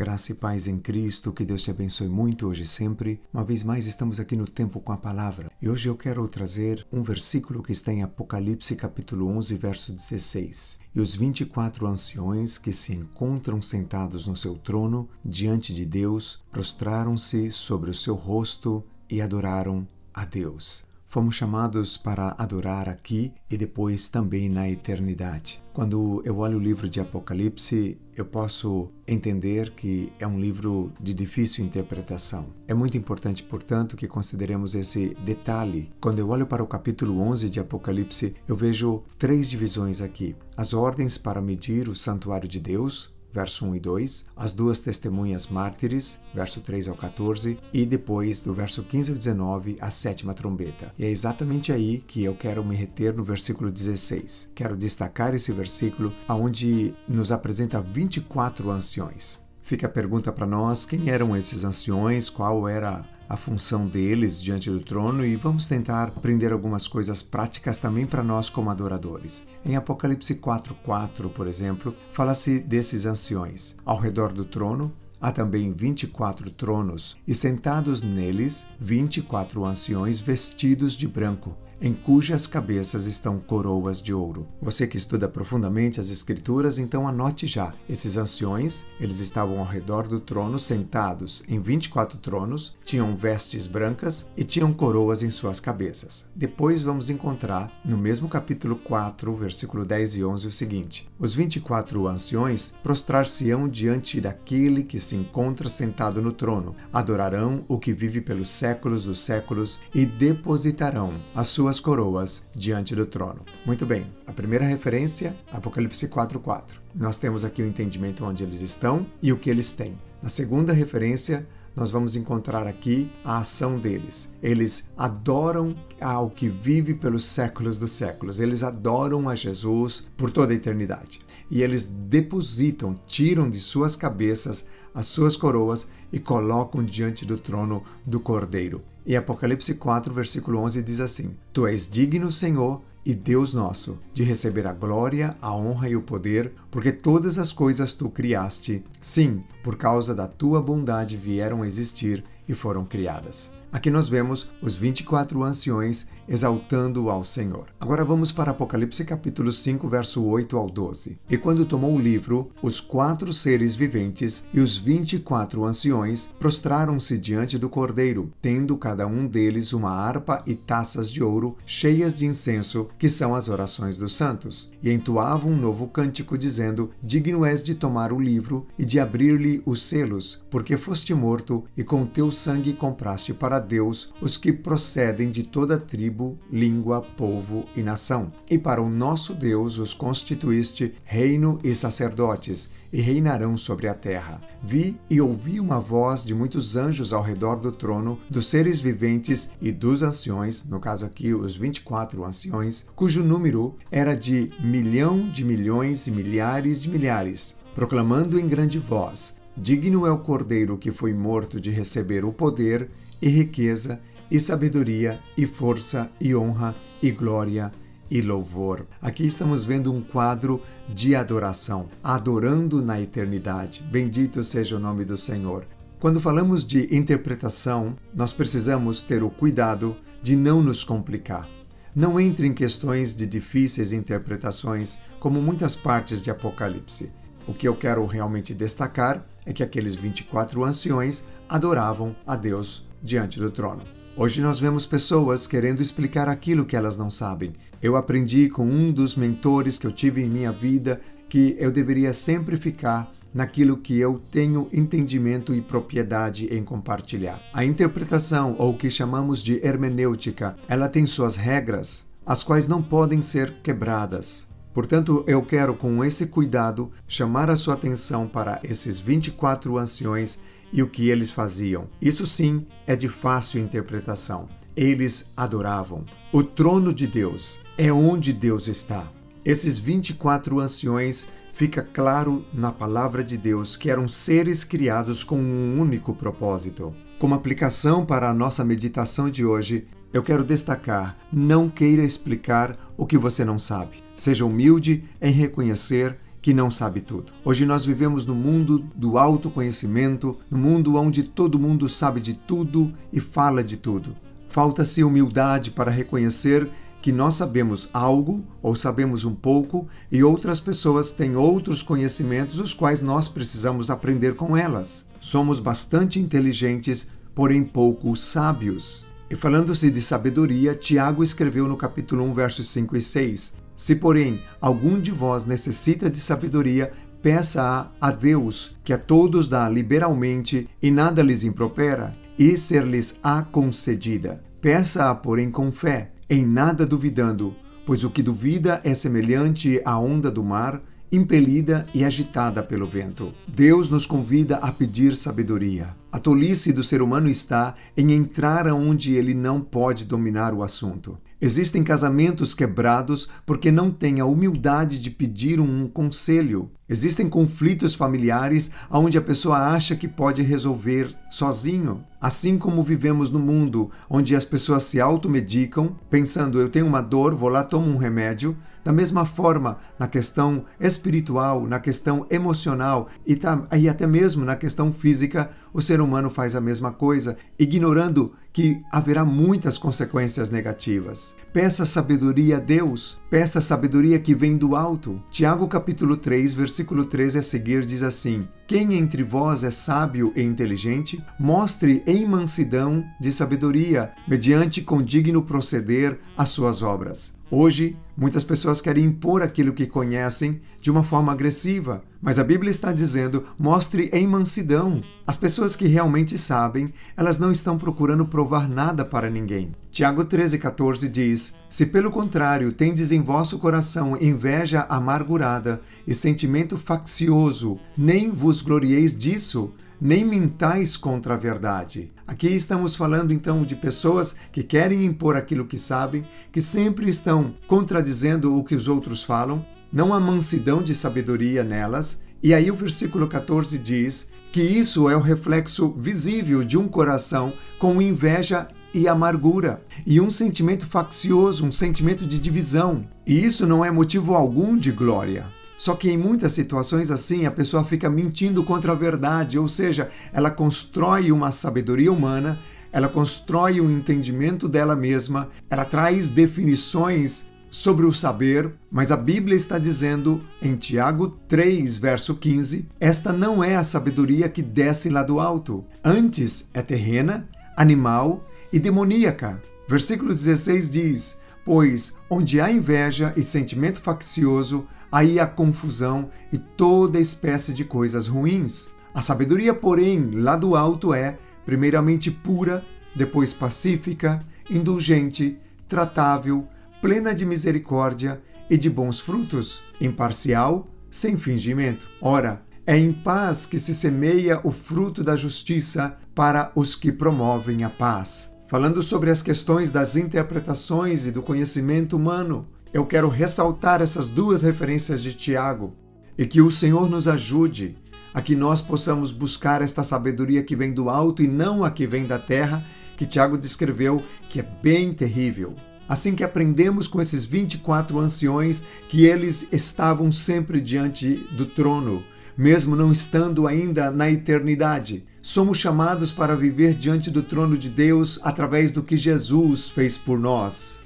Graça e paz em Cristo, que Deus te abençoe muito hoje e sempre. Uma vez mais estamos aqui no Tempo com a Palavra. E hoje eu quero trazer um versículo que está em Apocalipse capítulo 11, verso 16. E os 24 anciões que se encontram sentados no seu trono diante de Deus prostraram-se sobre o seu rosto e adoraram a Deus. Fomos chamados para adorar aqui e depois também na eternidade. Quando eu olho o livro de Apocalipse, eu posso entender que é um livro de difícil interpretação. É muito importante, portanto, que consideremos esse detalhe. Quando eu olho para o capítulo 11 de Apocalipse, eu vejo três divisões aqui: as ordens para medir o santuário de Deus, verso 1 e 2, as duas testemunhas mártires, verso 3 ao 14, e depois do verso 15 ao 19, a sétima trombeta. E é exatamente aí que eu quero me reter no versículo 16. Quero destacar esse versículo onde nos apresenta 24 anciões. Fica a pergunta para nós: quem eram esses anciões? Qual era a função deles diante do trono e vamos tentar aprender algumas coisas práticas também para nós como adoradores. Em Apocalipse 4:4, por exemplo, fala-se desses anciões. Ao redor do trono Há também 24 tronos, e sentados neles, 24 anciões vestidos de branco, em cujas cabeças estão coroas de ouro. Você que estuda profundamente as escrituras, então anote já. Esses anciões, eles estavam ao redor do trono, sentados em 24 tronos, tinham vestes brancas e tinham coroas em suas cabeças. Depois vamos encontrar no mesmo capítulo 4, versículo 10 e 11 o seguinte: Os 24 anciões prostrar-se-ão diante daquele que se encontra sentado no trono, adorarão o que vive pelos séculos dos séculos e depositarão as suas suas coroas diante do trono. Muito bem, a primeira referência, Apocalipse 4:4. Nós temos aqui o entendimento onde eles estão e o que eles têm. Na segunda referência, nós vamos encontrar aqui a ação deles. Eles adoram ao que vive pelos séculos dos séculos. Eles adoram a Jesus por toda a eternidade. E eles depositam, tiram de suas cabeças as suas coroas e colocam diante do trono do Cordeiro. E Apocalipse 4, versículo 11 diz assim: Tu és digno, Senhor, e Deus nosso, de receber a glória, a honra e o poder, porque todas as coisas tu criaste. Sim, por causa da tua bondade vieram a existir e foram criadas. Aqui nós vemos os 24 anciões exaltando ao Senhor. Agora vamos para Apocalipse capítulo 5, verso 8 ao 12. E quando tomou o livro, os quatro seres viventes e os 24 anciões prostraram-se diante do Cordeiro, tendo cada um deles uma harpa e taças de ouro cheias de incenso, que são as orações dos santos, e entoavam um novo cântico dizendo: Digno és de tomar o livro e de abrir-lhe os selos, porque foste morto e com teu sangue compraste para Deus os que procedem de toda tribo, língua, povo e nação. E para o nosso Deus os constituíste reino e sacerdotes, e reinarão sobre a terra. Vi e ouvi uma voz de muitos anjos ao redor do trono, dos seres viventes e dos anciões, no caso aqui os 24 anciões, cujo número era de milhão de milhões e milhares de milhares, proclamando em grande voz: Digno é o cordeiro que foi morto de receber o poder e riqueza, e sabedoria, e força, e honra, e glória, e louvor. Aqui estamos vendo um quadro de adoração, adorando na eternidade. Bendito seja o nome do Senhor. Quando falamos de interpretação, nós precisamos ter o cuidado de não nos complicar. Não entre em questões de difíceis interpretações, como muitas partes de Apocalipse. O que eu quero realmente destacar é que aqueles 24 anciões adoravam a Deus diante do trono. Hoje nós vemos pessoas querendo explicar aquilo que elas não sabem. Eu aprendi com um dos mentores que eu tive em minha vida que eu deveria sempre ficar naquilo que eu tenho entendimento e propriedade em compartilhar. A interpretação, ou o que chamamos de hermenêutica, ela tem suas regras, as quais não podem ser quebradas. Portanto, eu quero, com esse cuidado, chamar a sua atenção para esses 24 anciões e o que eles faziam. Isso sim é de fácil interpretação. Eles adoravam. O trono de Deus é onde Deus está. Esses 24 anciões fica claro na palavra de Deus que eram seres criados com um único propósito. Como aplicação para a nossa meditação de hoje, eu quero destacar: não queira explicar o que você não sabe. Seja humilde em reconhecer que não sabe tudo. Hoje nós vivemos no mundo do autoconhecimento, no mundo onde todo mundo sabe de tudo e fala de tudo. Falta-se humildade para reconhecer que nós sabemos algo ou sabemos um pouco e outras pessoas têm outros conhecimentos os quais nós precisamos aprender com elas. Somos bastante inteligentes, porém pouco sábios. E falando-se de sabedoria, Tiago escreveu no capítulo 1, versos 5 e 6: Se, porém, algum de vós necessita de sabedoria, peça-a a Deus, que a todos dá liberalmente e nada lhes impropera, e ser-lhes-á concedida. Peça-a, porém, com fé em nada duvidando, pois o que duvida é semelhante à onda do mar, impelida e agitada pelo vento. Deus nos convida a pedir sabedoria. A tolice do ser humano está em entrar aonde ele não pode dominar o assunto. Existem casamentos quebrados porque não têm a humildade de pedir um conselho. Existem conflitos familiares onde a pessoa acha que pode resolver sozinho. Assim como vivemos no mundo onde as pessoas se automedicam, pensando eu tenho uma dor, vou lá, tomo um remédio. Da mesma forma, na questão espiritual, na questão emocional e, tá, e até mesmo na questão física, o ser humano faz a mesma coisa, ignorando que haverá muitas consequências negativas. Peça sabedoria a Deus, peça sabedoria que vem do alto. Tiago capítulo 3, versículo 13 a seguir diz assim: Quem entre vós é sábio e inteligente, mostre em mansidão de sabedoria, mediante condigno proceder as suas obras. Hoje, muitas pessoas querem impor aquilo que conhecem de uma forma agressiva, mas a Bíblia está dizendo: mostre em mansidão. As pessoas que realmente sabem, elas não estão procurando provar nada para ninguém. Tiago 13,14 diz: Se pelo contrário tendes em vosso coração inveja amargurada e sentimento faccioso, nem vos glorieis disso nem mintais contra a verdade. Aqui estamos falando então de pessoas que querem impor aquilo que sabem, que sempre estão contradizendo o que os outros falam, não há mansidão de sabedoria nelas. E aí o versículo 14 diz que isso é o reflexo visível de um coração com inveja e amargura, e um sentimento faccioso, um sentimento de divisão. E isso não é motivo algum de glória. Só que em muitas situações assim, a pessoa fica mentindo contra a verdade, ou seja, ela constrói uma sabedoria humana, ela constrói um entendimento dela mesma, ela traz definições sobre o saber, mas a Bíblia está dizendo em Tiago 3, verso 15: esta não é a sabedoria que desce lá do alto, antes é terrena, animal e demoníaca. Versículo 16 diz: Pois onde há inveja e sentimento faccioso, aí há confusão e toda espécie de coisas ruins. A sabedoria, porém, lá do alto é, primeiramente pura, depois pacífica, indulgente, tratável, plena de misericórdia e de bons frutos, imparcial, sem fingimento. Ora, é em paz que se semeia o fruto da justiça para os que promovem a paz. Falando sobre as questões das interpretações e do conhecimento humano, eu quero ressaltar essas duas referências de Tiago e que o Senhor nos ajude a que nós possamos buscar esta sabedoria que vem do alto e não a que vem da terra, que Tiago descreveu que é bem terrível. Assim que aprendemos com esses 24 anciões que eles estavam sempre diante do trono, mesmo não estando ainda na eternidade. Somos chamados para viver diante do trono de Deus através do que Jesus fez por nós.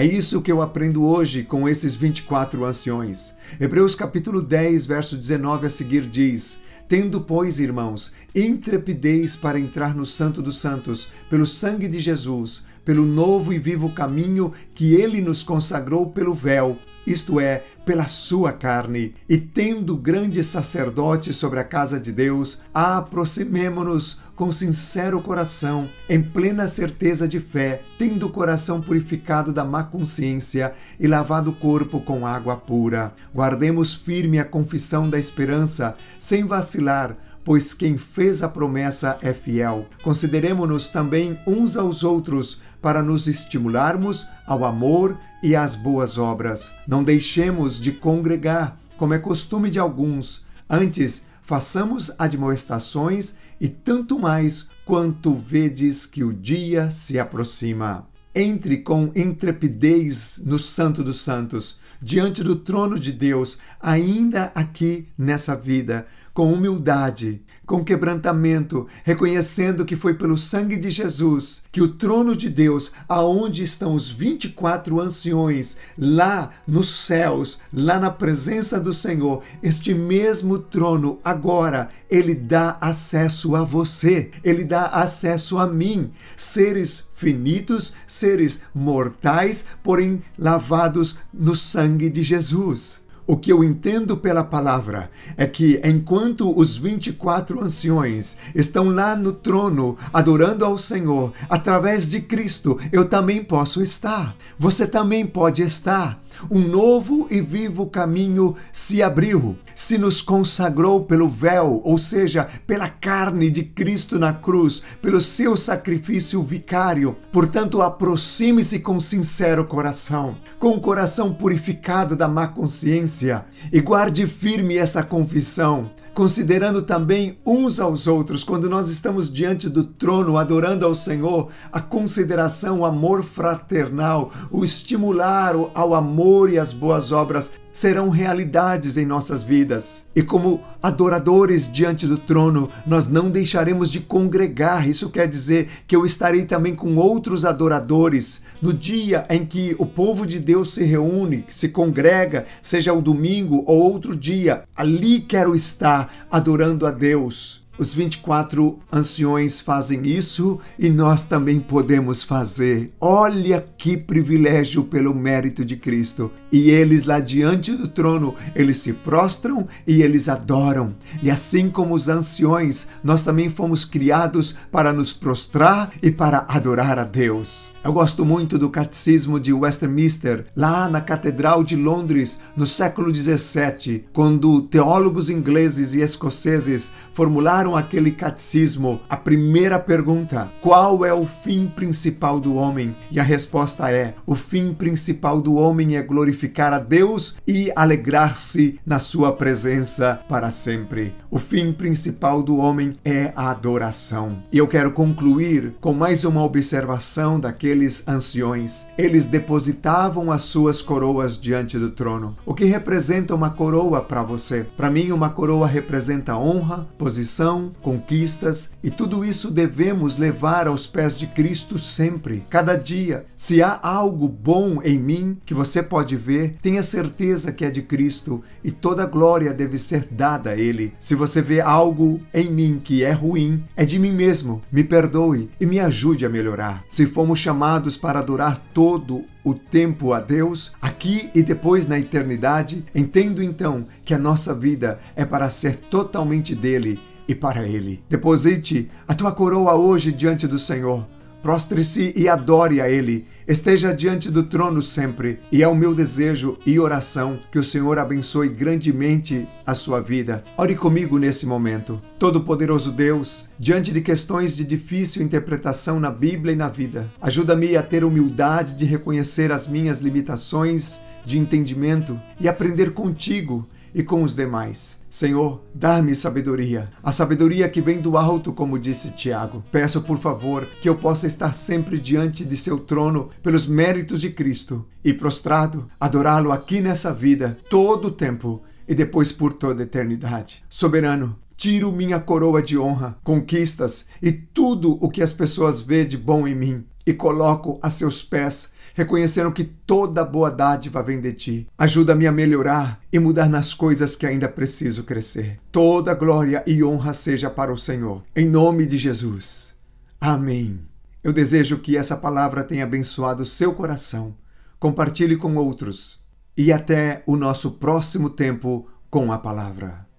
É isso que eu aprendo hoje com esses 24 anciões. Hebreus capítulo 10, verso 19 a seguir diz: Tendo, pois, irmãos, intrepidez para entrar no Santo dos Santos, pelo sangue de Jesus, pelo novo e vivo caminho que ele nos consagrou pelo véu, isto é, pela sua carne, e tendo grande sacerdote sobre a casa de Deus, aproximemo-nos com sincero coração, em plena certeza de fé, tendo o coração purificado da má consciência e lavado o corpo com água pura. Guardemos firme a confissão da esperança, sem vacilar pois quem fez a promessa é fiel. Consideremos-nos também uns aos outros para nos estimularmos ao amor e às boas obras. Não deixemos de congregar, como é costume de alguns. Antes, façamos admoestações e tanto mais quanto vedes que o dia se aproxima. entre com intrepidez no Santo dos Santos, diante do trono de Deus, ainda aqui nessa vida, com humildade, com quebrantamento, reconhecendo que foi pelo sangue de Jesus que o trono de Deus, aonde estão os 24 anciões, lá nos céus, lá na presença do Senhor, este mesmo trono agora, ele dá acesso a você, ele dá acesso a mim, seres finitos, seres mortais, porém lavados no sangue de Jesus. O que eu entendo pela palavra é que enquanto os 24 anciões estão lá no trono adorando ao Senhor através de Cristo, eu também posso estar. Você também pode estar um novo e vivo caminho se abriu, se nos consagrou pelo véu, ou seja, pela carne de Cristo na cruz, pelo seu sacrifício vicário. Portanto, aproxime-se com sincero coração, com o coração purificado da má consciência, e guarde firme essa confissão considerando também uns aos outros, quando nós estamos diante do trono adorando ao Senhor, a consideração, o amor fraternal, o estimular ao amor e às boas obras serão realidades em nossas vidas. E como adoradores diante do trono, nós não deixaremos de congregar. Isso quer dizer que eu estarei também com outros adoradores no dia em que o povo de Deus se reúne, se congrega, seja o domingo ou outro dia. Ali quero estar adorando a Deus. Os 24 anciões fazem isso e nós também podemos fazer. Olha que privilégio pelo mérito de Cristo. E eles lá diante do trono, eles se prostram e eles adoram. E assim como os anciões, nós também fomos criados para nos prostrar e para adorar a Deus. Eu gosto muito do catecismo de Westminster, lá na Catedral de Londres, no século 17, quando teólogos ingleses e escoceses formularam aquele catecismo, a primeira pergunta: qual é o fim principal do homem? E a resposta é: o fim principal do homem é glorificar a Deus e alegrar-se na sua presença para sempre. O fim principal do homem é a adoração. E eu quero concluir com mais uma observação daqueles anciões. Eles depositavam as suas coroas diante do trono. O que representa uma coroa para você? Para mim, uma coroa representa honra, posição, conquistas e tudo isso devemos levar aos pés de Cristo sempre, cada dia. Se há algo bom em mim que você pode ver, tenha certeza que é de Cristo e toda glória deve ser dada a Ele. Se você vê algo em mim que é ruim, é de mim mesmo. Me perdoe e me ajude a melhorar. Se fomos chamados para adorar todo o tempo a Deus, aqui e depois na eternidade, entendo então que a nossa vida é para ser totalmente dele e para Ele. Deposite a tua coroa hoje diante do Senhor. Prostre-se e adore a Ele. Esteja diante do trono sempre. E é o meu desejo e oração que o Senhor abençoe grandemente a sua vida. Ore comigo nesse momento. Todo-Poderoso Deus, diante de questões de difícil interpretação na Bíblia e na vida, ajuda-me a ter humildade de reconhecer as minhas limitações de entendimento e aprender contigo e com os demais. Senhor, dá-me sabedoria, a sabedoria que vem do alto, como disse Tiago. Peço, por favor, que eu possa estar sempre diante de seu trono pelos méritos de Cristo e prostrado, adorá-lo aqui nessa vida, todo o tempo e depois por toda a eternidade. Soberano, tiro minha coroa de honra, conquistas e tudo o que as pessoas vê de bom em mim e coloco a seus pés reconhecendo que toda boa dádiva vem de ti. Ajuda-me a melhorar e mudar nas coisas que ainda preciso crescer. Toda glória e honra seja para o Senhor. Em nome de Jesus. Amém. Eu desejo que essa palavra tenha abençoado seu coração. Compartilhe com outros. E até o nosso próximo tempo com a palavra.